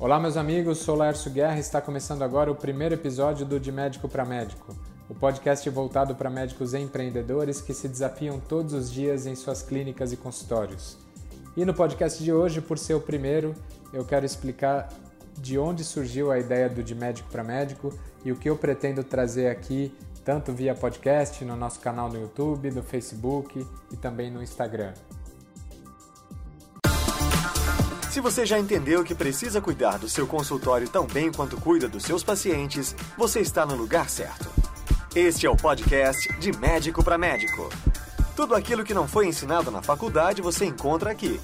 Olá, meus amigos, sou Laércio Guerra e está começando agora o primeiro episódio do De Médico para Médico, o podcast voltado para médicos empreendedores que se desafiam todos os dias em suas clínicas e consultórios. E no podcast de hoje, por ser o primeiro, eu quero explicar de onde surgiu a ideia do De Médico para Médico e o que eu pretendo trazer aqui, tanto via podcast, no nosso canal no YouTube, no Facebook e também no Instagram. Se você já entendeu que precisa cuidar do seu consultório tão bem quanto cuida dos seus pacientes, você está no lugar certo. Este é o podcast de Médico para Médico. Tudo aquilo que não foi ensinado na faculdade você encontra aqui.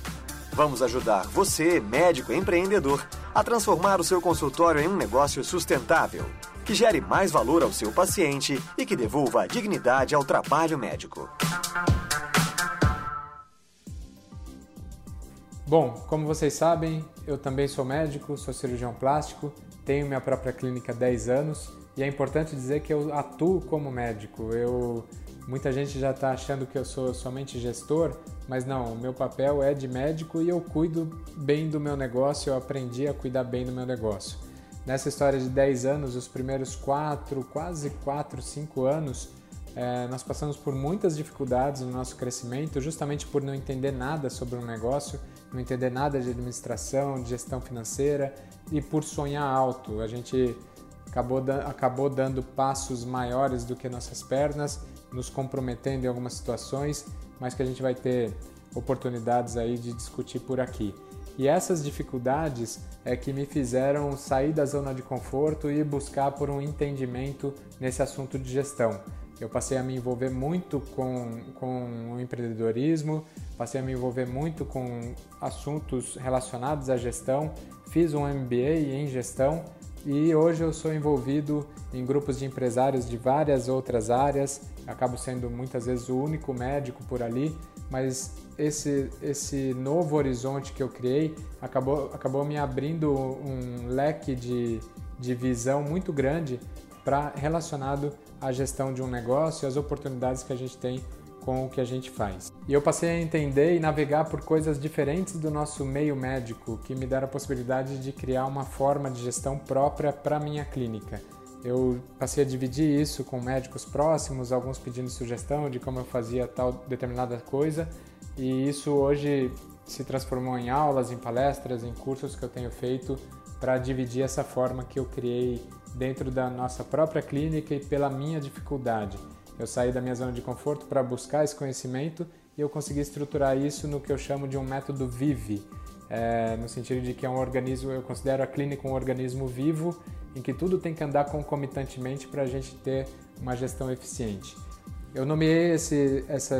Vamos ajudar você, médico empreendedor, a transformar o seu consultório em um negócio sustentável, que gere mais valor ao seu paciente e que devolva a dignidade ao trabalho médico. Bom, como vocês sabem, eu também sou médico, sou cirurgião plástico, tenho minha própria clínica há 10 anos e é importante dizer que eu atuo como médico. Eu muita gente já está achando que eu sou somente gestor, mas não, o meu papel é de médico e eu cuido bem do meu negócio, eu aprendi a cuidar bem do meu negócio. Nessa história de 10 anos, os primeiros 4, quase 4, 5 anos, é, nós passamos por muitas dificuldades no nosso crescimento, justamente por não entender nada sobre um negócio não entender nada de administração, de gestão financeira e por sonhar alto. A gente acabou, acabou dando passos maiores do que nossas pernas, nos comprometendo em algumas situações, mas que a gente vai ter oportunidades aí de discutir por aqui. E essas dificuldades é que me fizeram sair da zona de conforto e buscar por um entendimento nesse assunto de gestão. Eu passei a me envolver muito com, com o empreendedorismo, passei a me envolver muito com assuntos relacionados à gestão, fiz um MBA em gestão e hoje eu sou envolvido em grupos de empresários de várias outras áreas, acabo sendo muitas vezes o único médico por ali, mas esse, esse novo horizonte que eu criei acabou, acabou me abrindo um leque de, de visão muito grande para relacionado à gestão de um negócio e as oportunidades que a gente tem com o que a gente faz. E eu passei a entender e navegar por coisas diferentes do nosso meio médico, que me deram a possibilidade de criar uma forma de gestão própria para minha clínica. Eu passei a dividir isso com médicos próximos, alguns pedindo sugestão de como eu fazia tal determinada coisa, e isso hoje se transformou em aulas, em palestras, em cursos que eu tenho feito para dividir essa forma que eu criei dentro da nossa própria clínica e pela minha dificuldade. Eu saí da minha zona de conforto para buscar esse conhecimento e eu consegui estruturar isso no que eu chamo de um método VIVE, é, no sentido de que é um organismo, eu considero a clínica um organismo vivo em que tudo tem que andar concomitantemente para a gente ter uma gestão eficiente. Eu nomeei esse, essa,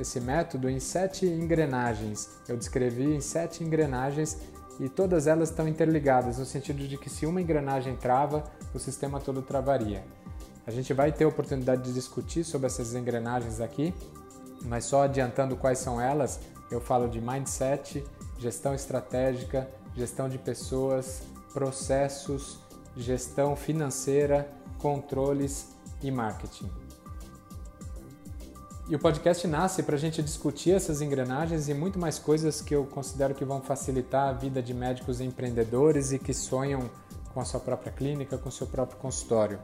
esse método em sete engrenagens. Eu descrevi em sete engrenagens e todas elas estão interligadas, no sentido de que se uma engrenagem trava, o sistema todo travaria. A gente vai ter oportunidade de discutir sobre essas engrenagens aqui, mas só adiantando quais são elas, eu falo de mindset, gestão estratégica, gestão de pessoas, processos, gestão financeira, controles e marketing. E o podcast nasce para a gente discutir essas engrenagens e muito mais coisas que eu considero que vão facilitar a vida de médicos empreendedores e que sonham com a sua própria clínica, com o seu próprio consultório.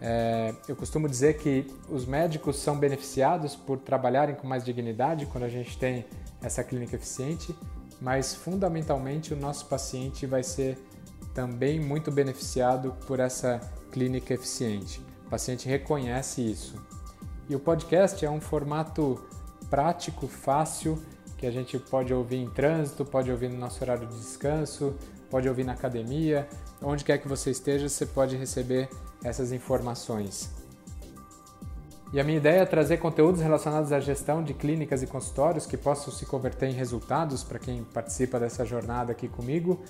É, eu costumo dizer que os médicos são beneficiados por trabalharem com mais dignidade quando a gente tem essa clínica eficiente, mas fundamentalmente o nosso paciente vai ser também muito beneficiado por essa clínica eficiente. O paciente reconhece isso. E o podcast é um formato prático, fácil, que a gente pode ouvir em trânsito, pode ouvir no nosso horário de descanso, pode ouvir na academia, onde quer que você esteja, você pode receber essas informações. E a minha ideia é trazer conteúdos relacionados à gestão de clínicas e consultórios que possam se converter em resultados para quem participa dessa jornada aqui comigo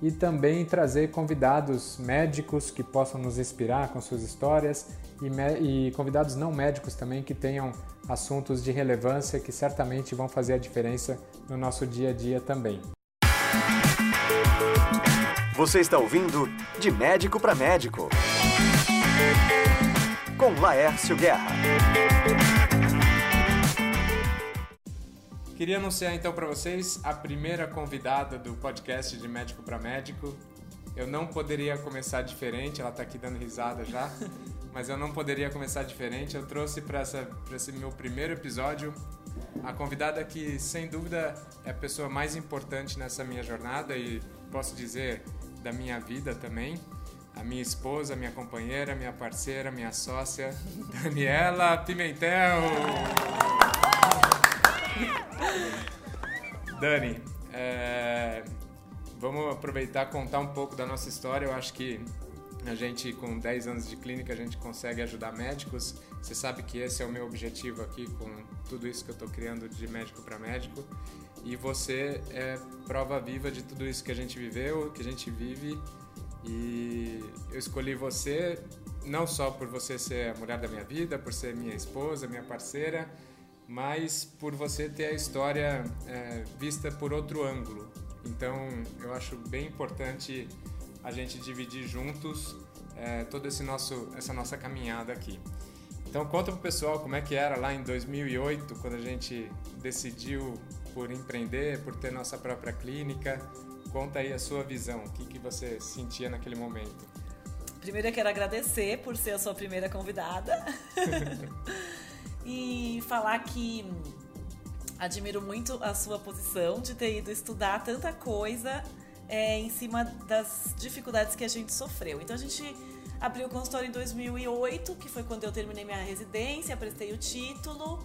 e também trazer convidados médicos que possam nos inspirar com suas histórias e, e, convidados não médicos também que tenham assuntos de relevância que certamente vão fazer a diferença no nosso dia a dia também. Você está ouvindo De Médico para Médico com Laércio Guerra. Queria anunciar então para vocês a primeira convidada do podcast de Médico para Médico. eu não poderia começar diferente, ela está aqui dando risada já, mas eu não poderia começar diferente. Eu trouxe para esse meu primeiro episódio a convidada que, sem dúvida, é a pessoa mais importante nessa minha jornada e posso dizer da minha vida também. A minha esposa, minha companheira, minha parceira, minha sócia, Daniela Pimentel. Dani, é, vamos aproveitar contar um pouco da nossa história. Eu acho que a gente, com 10 anos de clínica, a gente consegue ajudar médicos. Você sabe que esse é o meu objetivo aqui com tudo isso que eu estou criando de médico para médico. E você é prova viva de tudo isso que a gente viveu, que a gente vive. E eu escolhi você não só por você ser a mulher da minha vida, por ser minha esposa, minha parceira, mas por você ter a história é, vista por outro ângulo. Então, eu acho bem importante a gente dividir juntos é, toda esse nosso, essa nossa caminhada aqui. Então, conta pro pessoal como é que era lá em 2008, quando a gente decidiu por empreender, por ter nossa própria clínica. Conta aí a sua visão, o que, que você sentia naquele momento. Primeiro eu quero agradecer por ser a sua primeira convidada. e falar que admiro muito a sua posição de ter ido estudar tanta coisa é, em cima das dificuldades que a gente sofreu. Então a gente abriu o consultório em 2008, que foi quando eu terminei minha residência, prestei o título.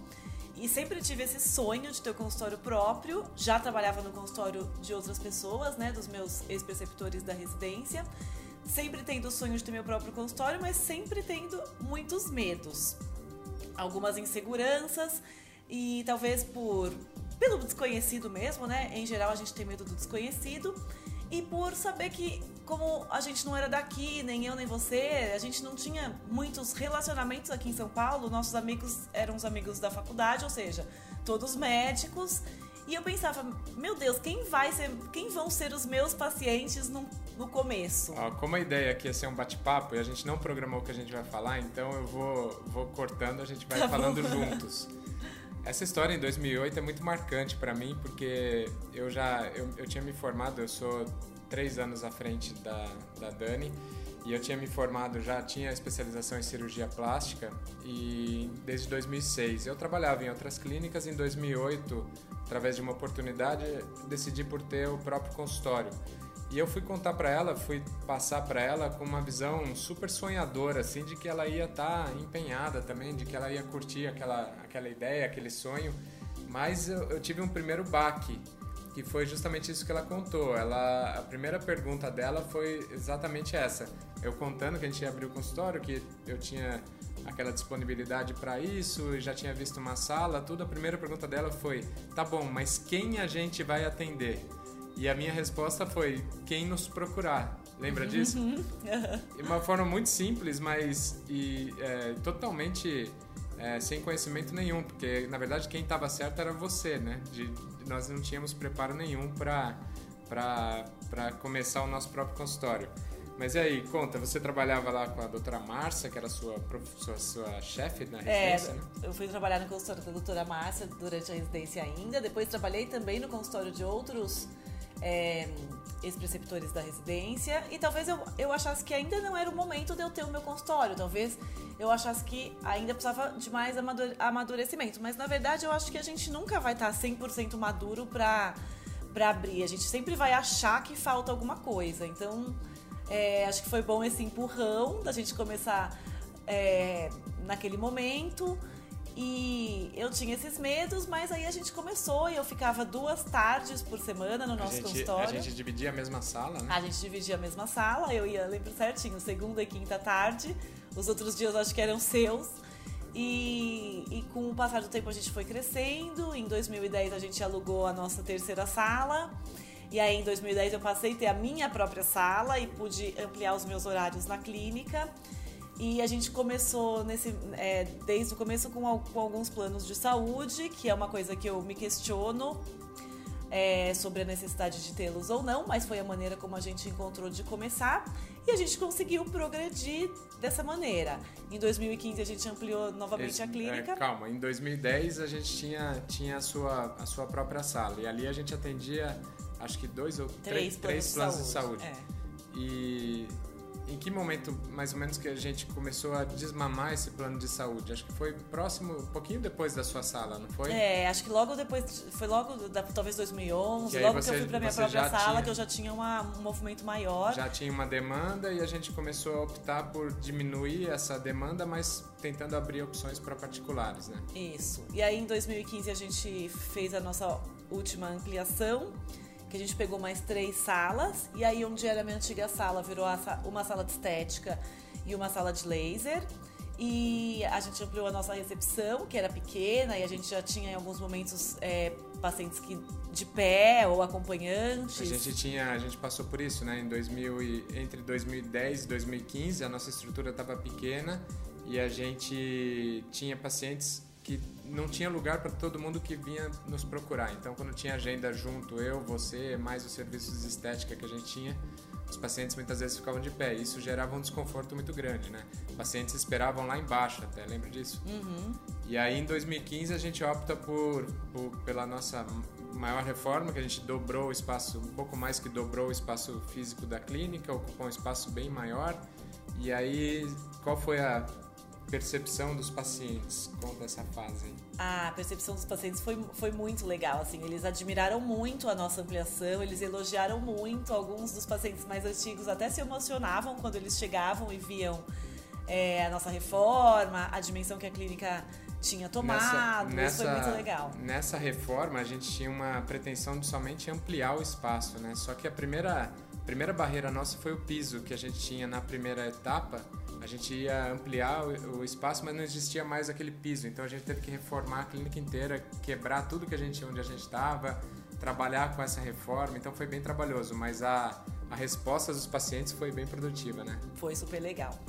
E sempre tive esse sonho de ter o um consultório próprio. Já trabalhava no consultório de outras pessoas, né, dos meus ex-preceptores da residência. Sempre tendo o sonho de ter meu próprio consultório, mas sempre tendo muitos medos. Algumas inseguranças e talvez por pelo desconhecido mesmo, né? Em geral a gente tem medo do desconhecido e por saber que como a gente não era daqui, nem eu nem você, a gente não tinha muitos relacionamentos aqui em São Paulo, nossos amigos eram os amigos da faculdade, ou seja, todos médicos. E eu pensava, meu Deus, quem vai ser, quem vão ser os meus pacientes no, no começo? Ah, como a ideia aqui é ser um bate-papo e a gente não programou o que a gente vai falar, então eu vou, vou cortando, a gente vai tá falando juntos. Essa história em 2008 é muito marcante para mim porque eu já eu, eu tinha me formado, eu sou três anos à frente da, da Dani e eu tinha me formado, já tinha especialização em cirurgia plástica e desde 2006 eu trabalhava em outras clínicas. Em 2008, através de uma oportunidade, decidi por ter o próprio consultório. E eu fui contar para ela, fui passar para ela com uma visão super sonhadora, assim, de que ela ia estar tá empenhada também, de que ela ia curtir aquela, aquela ideia, aquele sonho. Mas eu, eu tive um primeiro baque, que foi justamente isso que ela contou. Ela, a primeira pergunta dela foi exatamente essa. Eu contando que a gente ia abrir o consultório, que eu tinha aquela disponibilidade para isso, já tinha visto uma sala, tudo. A primeira pergunta dela foi: "Tá bom, mas quem a gente vai atender?" E a minha resposta foi: quem nos procurar. Lembra disso? Uhum. De uma forma muito simples, mas e, é, totalmente é, sem conhecimento nenhum, porque na verdade quem estava certo era você, né? De, nós não tínhamos preparo nenhum para começar o nosso próprio consultório. Mas e aí, conta, você trabalhava lá com a doutora Márcia, que era sua, sua, sua chefe na é, residência, é, né? eu fui trabalhar no consultório da doutora Márcia durante a residência ainda, depois trabalhei também no consultório de outros é, ex-preceptores da residência e talvez eu, eu achasse que ainda não era o momento de eu ter o meu consultório. Talvez eu achasse que ainda precisava de mais amadurecimento. Mas na verdade eu acho que a gente nunca vai estar 100% maduro para para abrir. A gente sempre vai achar que falta alguma coisa. Então é, acho que foi bom esse empurrão da gente começar é, naquele momento. E eu tinha esses medos, mas aí a gente começou e eu ficava duas tardes por semana no nosso a gente, consultório. A gente dividia a mesma sala, né? A gente dividia a mesma sala, eu ia, lembro certinho, segunda e quinta tarde. Os outros dias acho que eram seus. E, e, com o passar do tempo a gente foi crescendo. Em 2010 a gente alugou a nossa terceira sala. E aí em 2010 eu passei a ter a minha própria sala e pude ampliar os meus horários na clínica. E a gente começou nesse, é, desde o começo com, com, alguns planos de saúde, que é uma coisa que eu me questiono é, sobre a necessidade de tê-los ou não, mas foi a maneira como a gente encontrou de começar e a gente conseguiu progredir dessa maneira. Em 2015 a gente ampliou novamente Esse, a clínica. É, calma, em 2010 a gente tinha, tinha a, sua, a sua própria sala e ali a gente atendia acho que dois ou três, três, três planos de saúde. De saúde. É. E em que momento, mais ou menos, que a gente começou a desmamar esse plano de saúde? Acho que foi próximo, um pouquinho depois da sua sala, não foi? É, acho que logo depois, foi logo, da, talvez 2011, que logo você, que eu fui para minha própria sala, tinha, que eu já tinha uma, um movimento maior. Já tinha uma demanda e a gente começou a optar por diminuir essa demanda, mas tentando abrir opções para particulares, né? Isso. E aí em 2015 a gente fez a nossa última ampliação que a gente pegou mais três salas, e aí onde era a minha antiga sala virou uma sala de estética e uma sala de laser. E a gente ampliou a nossa recepção, que era pequena, e a gente já tinha em alguns momentos é, pacientes que de pé ou acompanhantes. A gente tinha, a gente passou por isso, né? Em 2000 e, entre 2010 e 2015, a nossa estrutura estava pequena e a gente tinha pacientes que não tinha lugar para todo mundo que vinha nos procurar. Então, quando tinha agenda junto, eu, você, mais os serviços de estética que a gente tinha, os pacientes muitas vezes ficavam de pé. Isso gerava um desconforto muito grande, né? Pacientes esperavam lá embaixo, até lembra disso? Uhum. E aí, em 2015, a gente opta por, por, pela nossa maior reforma, que a gente dobrou o espaço, um pouco mais que dobrou o espaço físico da clínica, ocupou um espaço bem maior. E aí, qual foi a percepção dos pacientes? Conta essa fase aí. A percepção dos pacientes foi, foi muito legal, assim, eles admiraram muito a nossa ampliação, eles elogiaram muito, alguns dos pacientes mais antigos até se emocionavam quando eles chegavam e viam é, a nossa reforma, a dimensão que a clínica tinha tomado, nessa, isso foi muito legal. Nessa reforma a gente tinha uma pretensão de somente ampliar o espaço, né? Só que a primeira, primeira barreira nossa foi o piso que a gente tinha na primeira etapa, a gente ia ampliar o, o, espaço, mas não existia mais aquele piso. Então a gente teve que reformar a clínica inteira, quebrar tudo que a gente onde a gente estava, trabalhar com essa reforma. Então foi bem trabalhoso, mas a, a resposta dos pacientes foi bem produtiva, né? Foi super legal.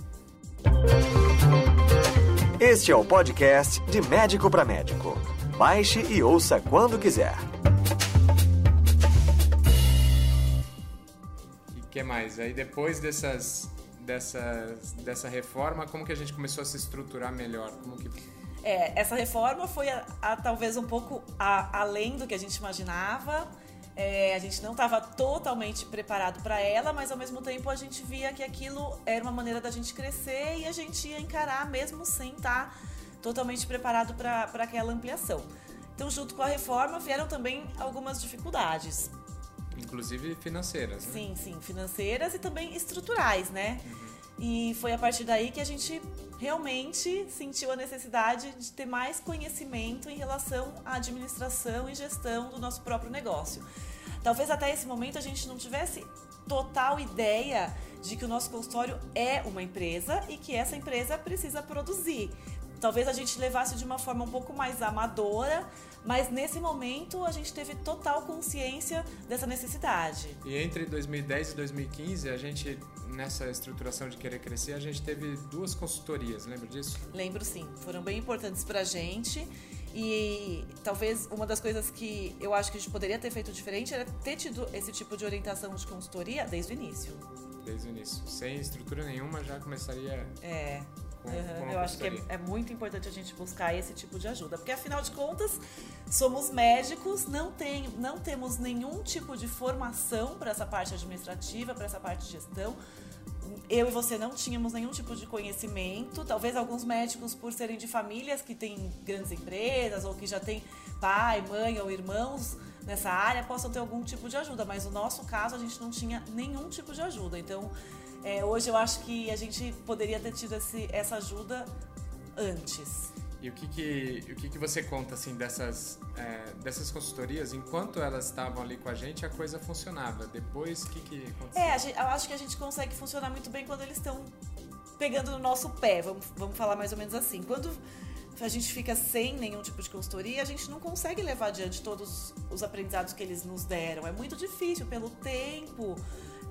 Este é o podcast de Médico para Médico. Baixe e ouça quando quiser. E que mais? Aí depois dessas dessa, dessa reforma, como que a gente começou a se estruturar melhor? Como que... É, essa reforma foi a, a, talvez um pouco a, além do que a gente imaginava. É, a gente não estava totalmente preparado para ela, mas ao mesmo tempo a gente via que aquilo era uma maneira da gente crescer e a gente ia encarar mesmo sem estar tá totalmente preparado para aquela ampliação. Então, junto com a reforma, vieram também algumas dificuldades. Inclusive financeiras, né? Sim, sim, financeiras e também estruturais, né? Uhum. E foi a partir daí que a gente realmente sentiu a necessidade de ter mais conhecimento em relação à administração e gestão do nosso próprio negócio. Talvez até esse momento a gente não tivesse total ideia de que o nosso consultório é uma empresa e que essa empresa precisa produzir. Talvez a gente levasse de uma forma um pouco mais amadora, mas nesse momento a gente teve total consciência dessa necessidade. E entre 2010 e 2015, a gente, nessa estruturação de querer crescer, a gente teve duas consultorias, lembra disso? Lembro sim, foram bem importantes pra gente. E talvez uma das coisas que eu acho que a gente poderia ter feito diferente era ter tido esse tipo de orientação de consultoria desde o início. Desde o início. Sem estrutura nenhuma já começaria. É uhum. eu acho que é, é, muito importante a gente buscar esse tipo de ajuda, porque afinal de contas somos médicos, não, tem, não temos nenhum tipo de formação para essa parte administrativa, para essa parte de gestão. Eu e você não tínhamos nenhum tipo de conhecimento. Talvez alguns médicos, por serem de famílias que têm grandes empresas ou que já têm pai, mãe ou irmãos nessa área, possam ter algum tipo de ajuda. Mas no nosso caso, a gente não tinha nenhum tipo de ajuda. Então, é, hoje eu acho que a gente poderia ter tido esse, essa ajuda antes. E o que que, o que, que você conta assim dessas, é, dessas consultorias? Enquanto elas estavam ali com a gente, a coisa funcionava. Depois, o que, que aconteceu? É, gente, eu acho que a gente consegue funcionar muito bem quando eles estão pegando no nosso pé. Vamos, vamos falar mais ou menos assim. Quando a gente fica sem nenhum tipo de consultoria, a gente não consegue levar adiante todos os aprendizados que eles nos deram. É muito difícil pelo tempo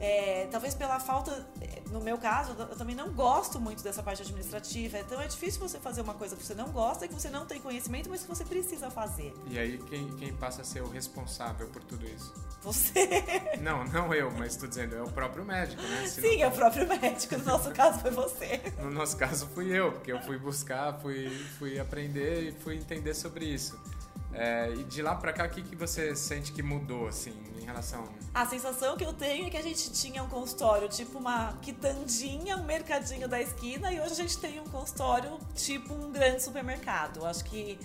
é, talvez pela falta, no meu caso, eu também não gosto muito dessa parte administrativa. Então é difícil você fazer uma coisa que você não gosta, que você não tem conhecimento, mas que você precisa fazer. E aí quem, quem passa a ser o responsável por tudo isso? Você. Não, não eu, mas estou dizendo, é o próprio médico, né? Se Sim, não... é o próprio médico. No nosso caso foi você. No nosso caso fui eu, porque eu fui buscar, fui, fui aprender e fui entender sobre isso. É, e de lá para cá, o que, que você sente que mudou, assim, em relação... A sensação que eu tenho é que a gente tinha um consultório tipo uma quitandinha, um mercadinho da esquina, e hoje a gente tem um consultório tipo um grande supermercado. Acho que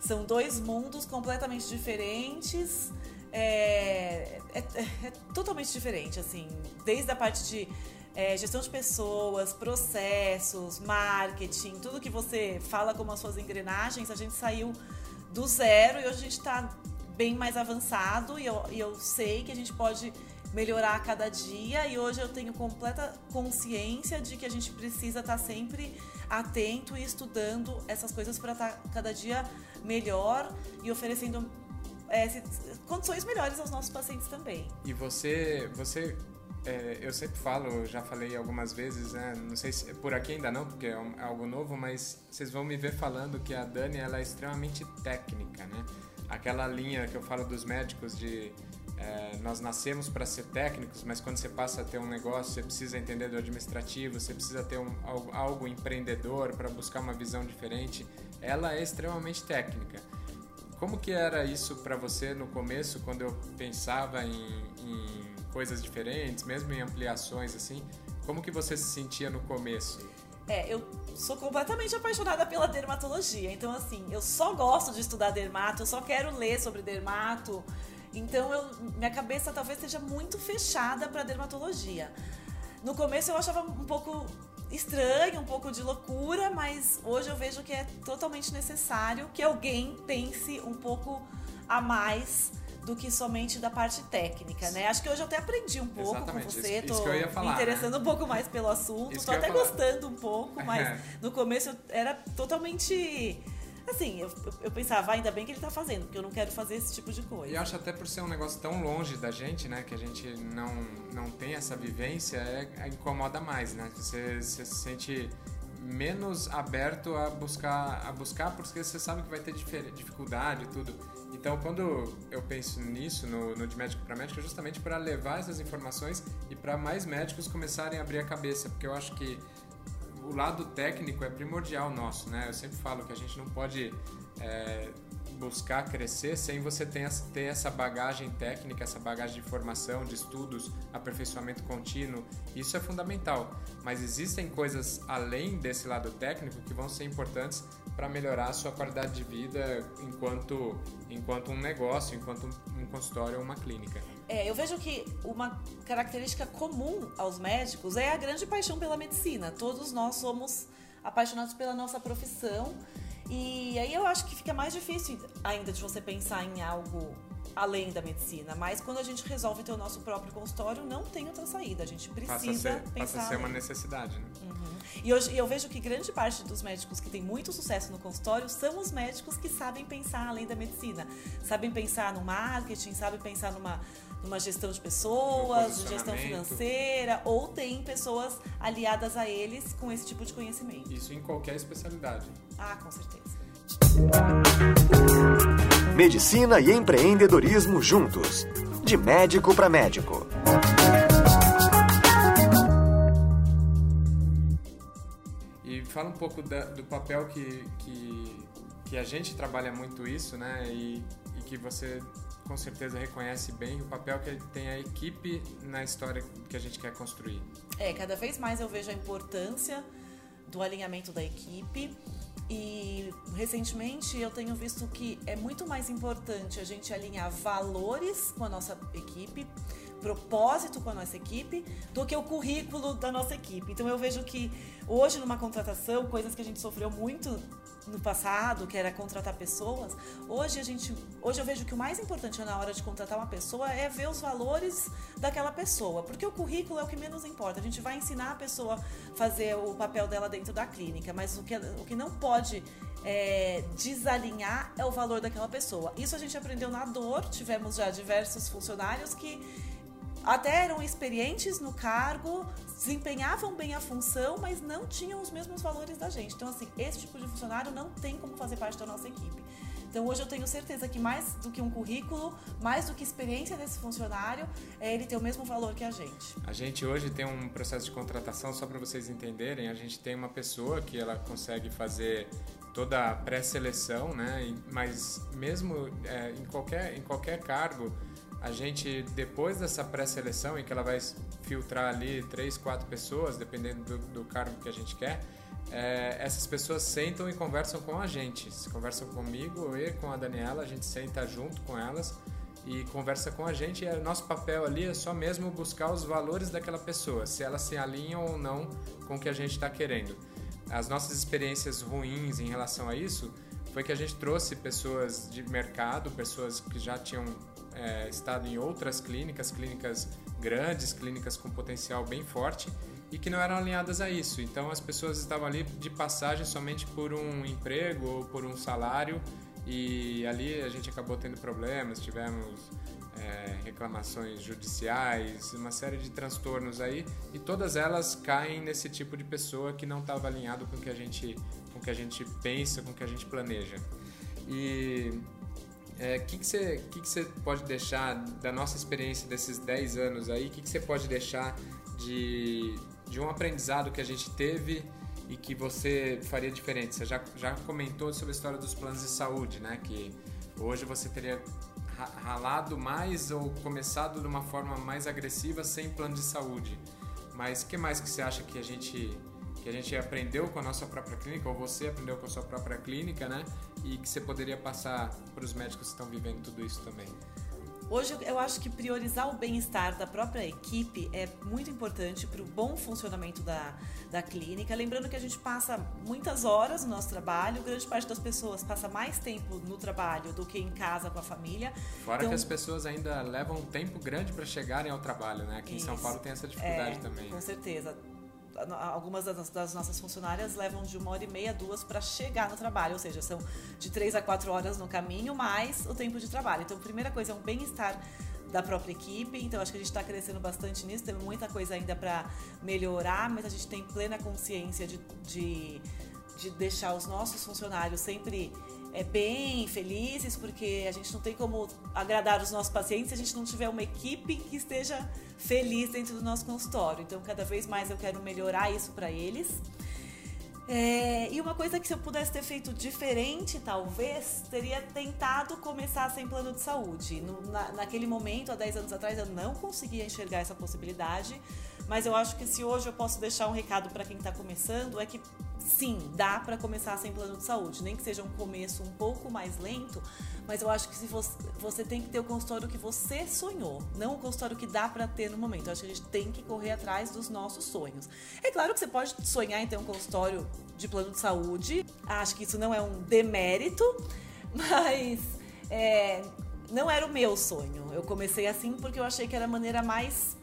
são dois mundos completamente diferentes, é, é, é, é totalmente diferente, assim, desde a parte de é, gestão de pessoas, processos, marketing, tudo que você fala como as suas engrenagens, a gente saiu do zero e hoje a gente está bem mais avançado e eu, e eu sei que a gente pode melhorar a cada dia e hoje eu tenho completa consciência de que a gente precisa estar tá sempre atento e estudando essas coisas para estar tá cada dia melhor e oferecendo é, condições melhores aos nossos pacientes também. E você, você é, eu sempre falo, já falei algumas vezes, né? Não sei se por aqui ainda não, porque é, é, algo novo, mas vocês vão me ver falando que a Dani ela é extremamente técnica, né? Aquela linha que eu falo dos médicos de é, nós nascemos para ser técnicos, mas quando você passa a ter um negócio, você precisa entender do administrativo, você precisa ter um, algo, algo empreendedor para buscar uma visão diferente. Ela é extremamente técnica. Como que era isso para você no começo, quando eu pensava em, em coisas diferentes, mesmo em ampliações assim. Como que você se sentia no começo? É, eu sou completamente apaixonada pela dermatologia. Então, assim, eu só gosto de estudar dermato, eu só quero ler sobre dermato. Então, eu, minha cabeça talvez seja muito fechada para dermatologia. No começo eu achava um pouco estranho, um pouco de loucura, mas hoje eu vejo que é totalmente necessário que alguém pense um pouco a mais do que somente da parte técnica, né? Acho que hoje eu até aprendi um pouco Exatamente, com você, isso, tô isso falar, me interessando né? um pouco mais pelo assunto, isso tô até gostando um pouco, mas no começo eu era totalmente assim, eu, eu pensava, ah, ainda bem que ele tá fazendo, porque eu não quero fazer esse tipo de coisa. E acho até por ser um negócio tão longe da gente, né, que a gente não, não tem essa vivência, é, é incomoda mais, né? Você, você se sente menos aberto a buscar, a buscar porque você sabe que vai ter dificuldade e tudo. Então, quando eu penso nisso, no, no de médico para médico, é justamente para levar essas informações e para mais médicos começarem a abrir a cabeça, porque eu acho que o lado técnico é primordial nosso, né? Eu sempre falo que a gente não pode é, buscar crescer sem você ter, essa bagagem técnica, essa bagagem de formação, de estudos, aperfeiçoamento contínuo. Isso é fundamental. Mas existem coisas além desse lado técnico que vão ser importantes para melhorar a sua qualidade de vida enquanto, enquanto um negócio, enquanto um consultório ou uma clínica. É, eu vejo que uma característica comum aos médicos é a grande paixão pela medicina. Todos nós somos apaixonados pela nossa profissão e aí eu acho que fica mais difícil ainda de você pensar em algo além da medicina, mas quando a gente resolve ter o nosso próprio consultório, não tem outra saída. A gente precisa passa a ser, pensar. Passa a ser uma necessidade, né? Uhum. E hoje eu vejo que grande parte dos médicos que tem muito sucesso no consultório são os médicos que sabem pensar além da medicina, sabem pensar no marketing, sabem pensar numa numa gestão de pessoas, gestão financeira, ou tem pessoas aliadas a eles com esse tipo de conhecimento. Isso em qualquer especialidade. Ah, com certeza. Medicina e empreendedorismo juntos. De médico para médico. E fala um pouco da, do papel que, que, que, a gente trabalha muito isso, né? E, e que você com certeza reconhece bem o papel que tem a equipe na história que a gente quer construir. É, cada vez mais eu vejo a importância do alinhamento da equipe e recentemente eu tenho visto que é muito mais importante a gente alinhar valores com a nossa equipe, propósito com a nossa equipe, do que o currículo da nossa equipe. Então eu vejo que hoje numa contratação, coisas que a gente sofreu muito no passado, que era contratar pessoas, hoje a gente, hoje eu vejo que o mais importante na hora de contratar uma pessoa é ver os valores daquela pessoa, porque o currículo é o que menos importa. A gente vai ensinar a pessoa a fazer o papel dela dentro da clínica, mas o que, o que não pode é, desalinhar é o valor daquela pessoa. Isso a gente aprendeu na dor. Tivemos já diversos funcionários que até eram experientes no cargo, desempenhavam bem a função, mas não tinham os mesmos valores da gente. Então, assim, esse tipo de funcionário não tem como fazer parte da nossa equipe. Então, hoje eu tenho certeza que mais do que um currículo, mais do que experiência desse funcionário, é ele ter o mesmo valor que a gente. A gente hoje tem um processo de contratação, só para vocês entenderem, a gente tem uma pessoa que ela consegue fazer toda a pré-seleção, né? Mas mesmo é, em, qualquer, em qualquer cargo, a gente, depois dessa pré-seleção, em que ela vai filtrar ali três, quatro pessoas, dependendo do, do cargo que a gente quer, é, essas pessoas sentam e conversam com a gente. Conversam comigo e com a Daniela, a gente senta junto com elas e conversa com a gente. E o nosso papel ali é só mesmo buscar os valores daquela pessoa, se elas se alinham ou não com o que a gente está querendo. As nossas experiências ruins em relação a isso foi que a gente trouxe pessoas de mercado, pessoas que já tinham é, estado em outras clínicas, clínicas grandes, clínicas com potencial bem forte e que não eram alinhadas a isso. Então as pessoas estavam ali de passagem somente por um emprego ou por um salário e ali a gente acabou tendo problemas, tivemos é, reclamações judiciais, uma série de transtornos aí e todas elas caem nesse tipo de pessoa que não estava alinhado com o que a gente com o que a gente pensa, com o que a gente planeja. E o é, que, você, que, que você pode deixar da nossa experiência desses 10 anos aí? O que, que você pode deixar de, de um aprendizado que a gente teve e que você faria diferente? Você já, já comentou sobre a história dos planos de saúde, né? Que hoje você teria ralado mais ou começado de uma forma mais agressiva sem plano de saúde. Mas o que mais que você acha que a gente que a gente aprendeu com a nossa própria clínica, ou você aprendeu com a sua própria clínica, né? E que você poderia passar para os médicos que estão vivendo tudo isso também? Hoje eu acho que priorizar o bem-estar da própria equipe é muito importante para o bom funcionamento da, da clínica. Lembrando que a gente passa muitas horas no nosso trabalho, grande parte das pessoas passa mais tempo no trabalho do que em casa com a família. Fora então, que as pessoas ainda levam um tempo grande para chegarem ao trabalho, né? Aqui isso, em São Paulo tem essa dificuldade é, também. Com certeza algumas das, das, nossas funcionárias levam de uma hora e meia, duas para chegar no trabalho, ou seja, são de três a quatro horas no caminho, mais o tempo de trabalho. Então, a primeira coisa é um bem-estar da própria equipe, então acho que a gente está crescendo bastante nisso, tem muita coisa ainda para melhorar, mas a gente tem plena consciência de, de, de deixar os nossos funcionários sempre é, bem felizes, porque a gente não tem como agradar os nossos pacientes se a gente não tiver uma equipe que esteja feliz dentro do nosso consultório. Então, cada vez mais eu quero melhorar isso para eles. É, e uma coisa que se eu pudesse ter feito diferente, talvez, teria tentado começar sem plano de saúde. No, na, naquele momento, há 10 anos atrás, eu não conseguia enxergar essa possibilidade, mas eu acho que se hoje eu posso deixar um recado para quem está começando, é que sim, dá para começar sem plano de saúde, nem que seja um começo um pouco mais lento, mas eu acho que se você, você tem que ter o consultório que você sonhou, não o consultório que dá para ter no momento. Eu acho que a gente tem que correr atrás dos nossos sonhos. É claro que você pode sonhar em ter um consultório de plano de saúde, acho que isso não é um demérito, mas é, não era o meu sonho. Eu comecei assim porque eu achei que era a maneira mais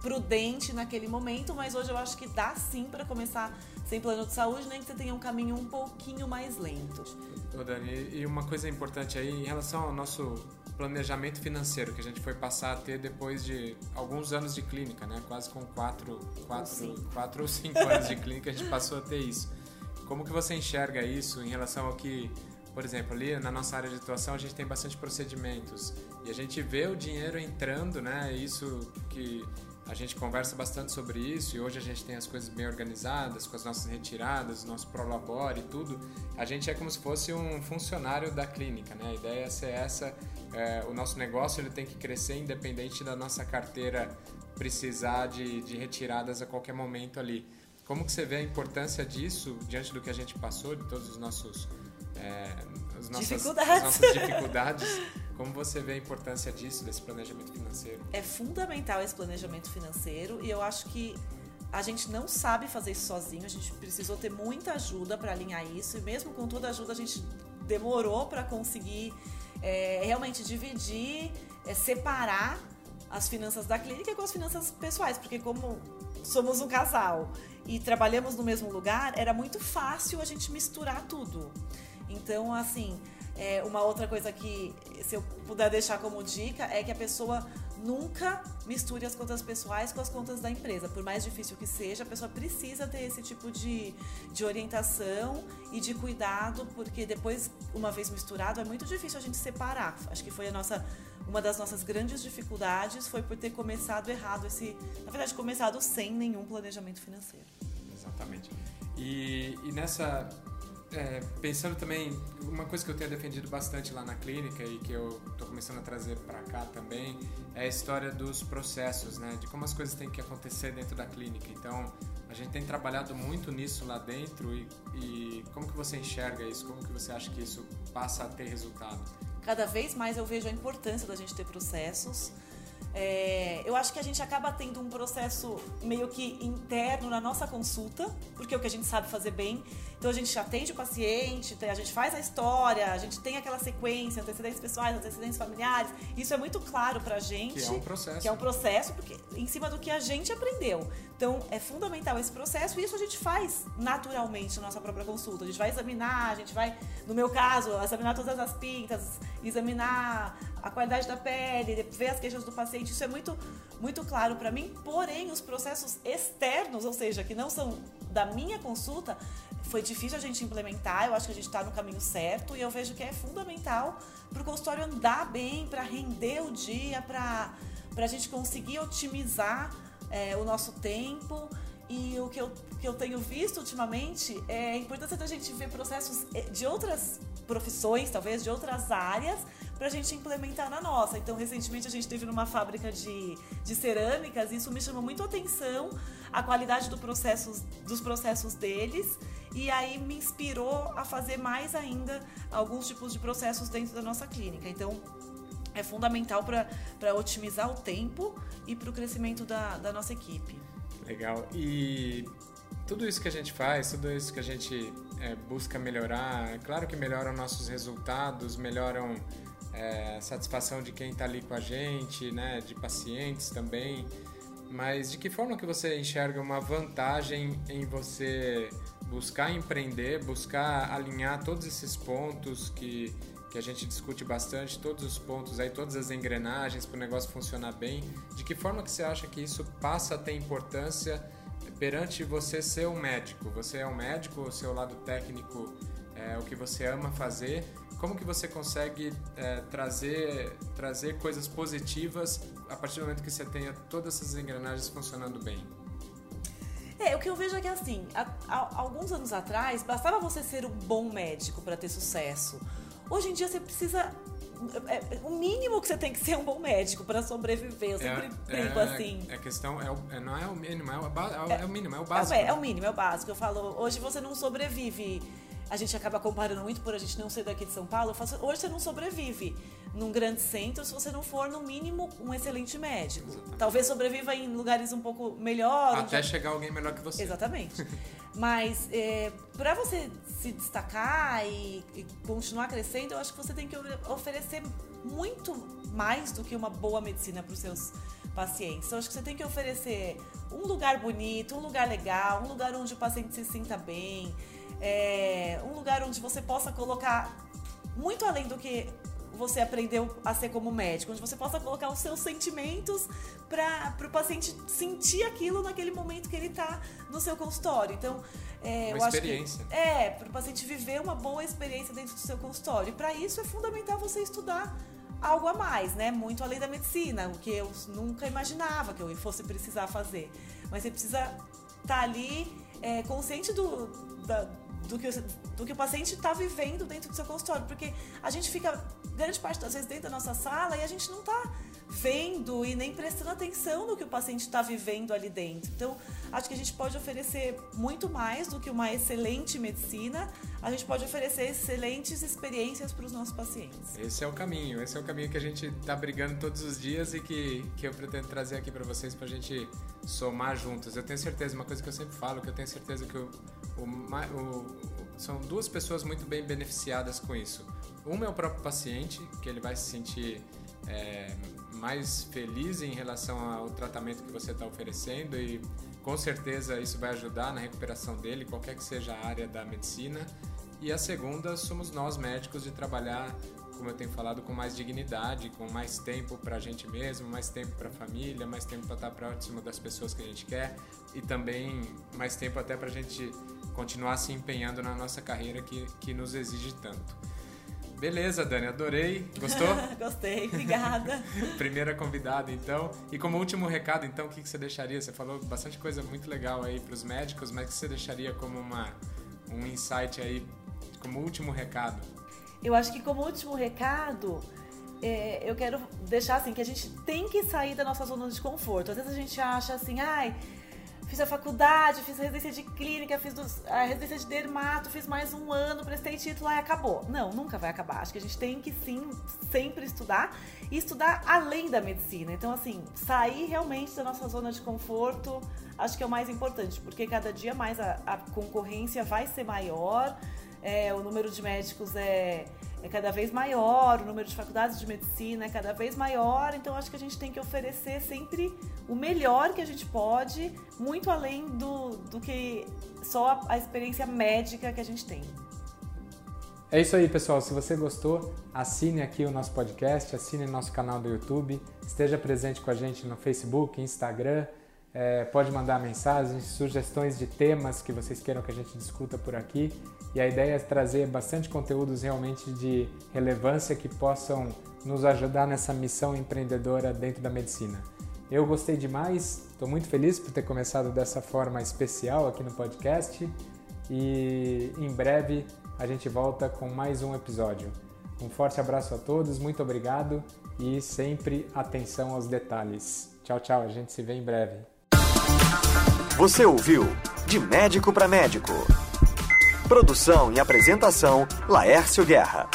prudente naquele momento, mas hoje eu acho que dá sim para começar sem plano de saúde, nem que você tenha um caminho um pouquinho mais lento. Ô Dani, e uma coisa importante aí em relação ao nosso planejamento financeiro que a gente foi passar a ter depois de alguns anos de clínica, né? Quase com quatro, quatro, quatro ou cinco anos de clínica a gente passou a ter isso. Como que você enxerga isso em relação ao que, por exemplo, ali na nossa área de atuação a gente tem bastante procedimentos e a gente vê o dinheiro entrando, né? Isso que a gente conversa bastante sobre isso e hoje a gente tem as coisas bem organizadas, com as nossas retiradas, nosso prolabore e tudo. A gente é como se fosse um funcionário da clínica, né? A ideia é ser essa, é, o nosso negócio ele tem que crescer independente da nossa carteira precisar de, de retiradas a qualquer momento ali. Como que você vê a importância disso diante do que a gente passou, de todos os nossos é, as nossas dificuldades. As nossas dificuldades. Como você vê a importância disso, desse planejamento financeiro? É fundamental esse planejamento financeiro e eu acho que a gente não sabe fazer isso sozinho, a gente precisou ter muita ajuda para alinhar isso e mesmo com toda a ajuda a gente demorou para conseguir é, realmente dividir, é, separar as finanças da clínica com as finanças pessoais, porque como somos um casal e trabalhamos no mesmo lugar, era muito fácil a gente misturar tudo. Então, assim, é, uma outra coisa que, se eu puder deixar como dica, é que a pessoa nunca misture as contas pessoais com as contas da empresa. Por mais difícil que seja, a pessoa precisa ter esse tipo de, de orientação e de cuidado, porque depois, uma vez misturado, é muito difícil a gente separar. Acho que foi a nossa uma das nossas grandes dificuldades foi por ter começado errado esse, na verdade, começado sem nenhum planejamento financeiro. Exatamente. E, e nessa é, pensando também, uma coisa que eu tenho defendido bastante lá na clínica e que eu estou começando a trazer para cá também é a história dos processos, né? De como as coisas têm que acontecer dentro da clínica. Então, a gente tem trabalhado muito nisso lá dentro e, e como que você enxerga isso? Como que você acha que isso passa a ter resultado? Cada vez mais eu vejo a importância da gente ter processos é, eu acho que a gente acaba tendo um processo meio que interno na nossa consulta, porque é o que a gente sabe fazer bem. Então a gente atende o paciente, a gente faz a história, a gente tem aquela sequência, antecedentes pessoais, antecedentes familiares. Isso é muito claro pra gente. Que é um processo. Que é um processo porque, em cima do que a gente aprendeu. Então é fundamental esse processo e isso a gente faz naturalmente na nossa própria consulta. A gente vai examinar, a gente vai, no meu caso, examinar todas as pintas, examinar a qualidade da pele, ver as queixas do paciente, isso é muito, muito claro para mim. Porém, os processos externos, ou seja, que não são da minha consulta, foi difícil a gente implementar. Eu acho que a gente está no caminho certo e eu vejo que é fundamental para o consultório andar bem, para render o dia, para a gente conseguir otimizar é, o nosso tempo. E o que eu, que eu tenho visto ultimamente é a importância da gente ver processos eh, de outras profissões, talvez de outras áreas, para a gente implementar na nossa. Então, recentemente a gente teve numa fábrica de, de cerâmicas e isso me chamou muito a atenção, a qualidade do processos, dos processos deles. E aí me inspirou a fazer mais ainda alguns tipos de processos dentro da nossa clínica. Então, é fundamental para otimizar o tempo e para o crescimento da, da nossa equipe. Legal. E tudo isso que a gente faz, tudo isso que a gente é, busca melhorar, é claro que melhoram nossos resultados, melhoram é, satisfação de quem está ali com a gente, né, de pacientes também. Mas de que forma que você enxerga uma vantagem em você buscar empreender, buscar alinhar todos esses pontos que, que a gente discute bastante, todos os pontos aí, todas as engrenagens para o negócio funcionar bem. De que forma que você acha que isso passa a ter importância perante você ser um médico? Você é um médico, o seu lado técnico é o que você ama fazer. Como que você consegue é, trazer, trazer coisas positivas a partir do momento que você tenha todas essas engrenagens funcionando bem? É, o que eu vejo é que assim, há, há alguns anos atrás, bastava você ser um bom médico para ter sucesso. Hoje em dia você precisa é, é, o mínimo que você tem que ser um bom médico para sobreviver. Eu sempre é, brinco é, assim. A questão é, o, é, não é o mínimo, é o, é, é o mínimo, é o básico. É, é, o mínimo, é o básico. Eu falo, hoje você não sobrevive. A gente acaba comparando muito por a gente não ser daqui de São Paulo. Falo, hoje você não sobrevive num grande centro se você não for, no mínimo, um excelente médico. Exatamente. Talvez sobreviva em lugares um pouco melhores. Até chegar alguém melhor que você. Exatamente. Mas é, para você se destacar e, e, continuar crescendo, eu acho que você tem que oferecer muito mais do que uma boa medicina para os seus pacientes. Então, eu acho que você tem que oferecer um lugar bonito, um lugar legal, um lugar onde o paciente se sinta bem, é, um lugar onde você possa colocar muito além do que você aprendeu a ser como médico, onde você possa colocar os seus sentimentos para o paciente sentir aquilo naquele momento que ele está no seu consultório. Então, é, uma eu experiência. acho que é para o paciente viver uma boa experiência dentro do seu consultório. E para isso é fundamental você estudar algo a mais, né? Muito além da medicina, o que eu nunca imaginava que eu fosse precisar fazer. Mas você precisa estar tá ali é, consciente do, da, do que, do que o paciente está vivendo dentro do seu consultório. Porque a gente fica, grande parte das vezes, dentro da nossa sala e a gente não está vendo e nem prestando atenção no que o paciente está vivendo ali dentro. Então, acho que a gente pode oferecer muito mais do que uma excelente medicina, a gente pode oferecer excelentes experiências para os nossos pacientes. Esse é o caminho, esse é o caminho que a gente está brigando todos os dias e que, que eu pretendo trazer aqui para vocês para a gente somar juntos. Eu tenho certeza, uma coisa que eu sempre falo, que eu tenho certeza que o, o, o, são duas pessoas muito bem beneficiadas com isso. Uma é o próprio paciente, que ele vai se sentir é, mais feliz em relação ao tratamento que você está oferecendo e com certeza isso vai ajudar na recuperação dele, qualquer que seja a área da medicina. E a segunda somos nós médicos de trabalhar, como eu tenho falado, com mais dignidade, com mais tempo para a gente mesmo, mais tempo para a família, mais tempo para estar próximo das pessoas que a gente quer e também mais tempo até para a gente continuar se empenhando na nossa carreira que, que nos exige tanto. Beleza, Dani, adorei. Gostou? Gostei, obrigada. Primeira convidada, então. E como último recado, então, o que você deixaria? Você falou bastante coisa muito legal aí para os médicos, mas o que você deixaria como uma, um insight aí como último recado. Eu acho que como último recado, é, eu quero deixar assim que a gente tem que sair da nossa zona de conforto. Às vezes a gente acha assim, ai, fiz a faculdade, fiz a residência de clínica, fiz a residência de dermato, fiz mais um ano, prestei título e acabou. Não, nunca vai acabar. Acho que a gente tem que sim sempre estudar e estudar além da medicina. Então, assim, sair realmente da nossa zona de conforto, acho que é o mais importante, porque cada dia mais a, a concorrência vai ser maior, é, o número de médicos é é cada vez maior, o número de faculdades de medicina é cada vez maior, então acho que a gente tem que oferecer sempre o melhor que a gente pode, muito além do, do que só a, a experiência médica que a gente tem. É isso aí, pessoal. Se você gostou, assine aqui o nosso podcast, assine nosso canal do YouTube, esteja presente com a gente no Facebook, Instagram. É, pode mandar mensagens, sugestões de temas que vocês queiram que a gente discuta por aqui. E a ideia é trazer bastante conteúdos realmente de relevância que possam nos ajudar nessa missão empreendedora dentro da medicina. Eu gostei demais, estou muito feliz por ter começado dessa forma especial aqui no podcast e em breve a gente volta com mais um episódio. Um forte abraço a todos, muito obrigado e sempre atenção aos detalhes. Tchau, tchau, a gente se vê em breve. Você ouviu De Médico para Médico. Produção e apresentação Laércio Guerra.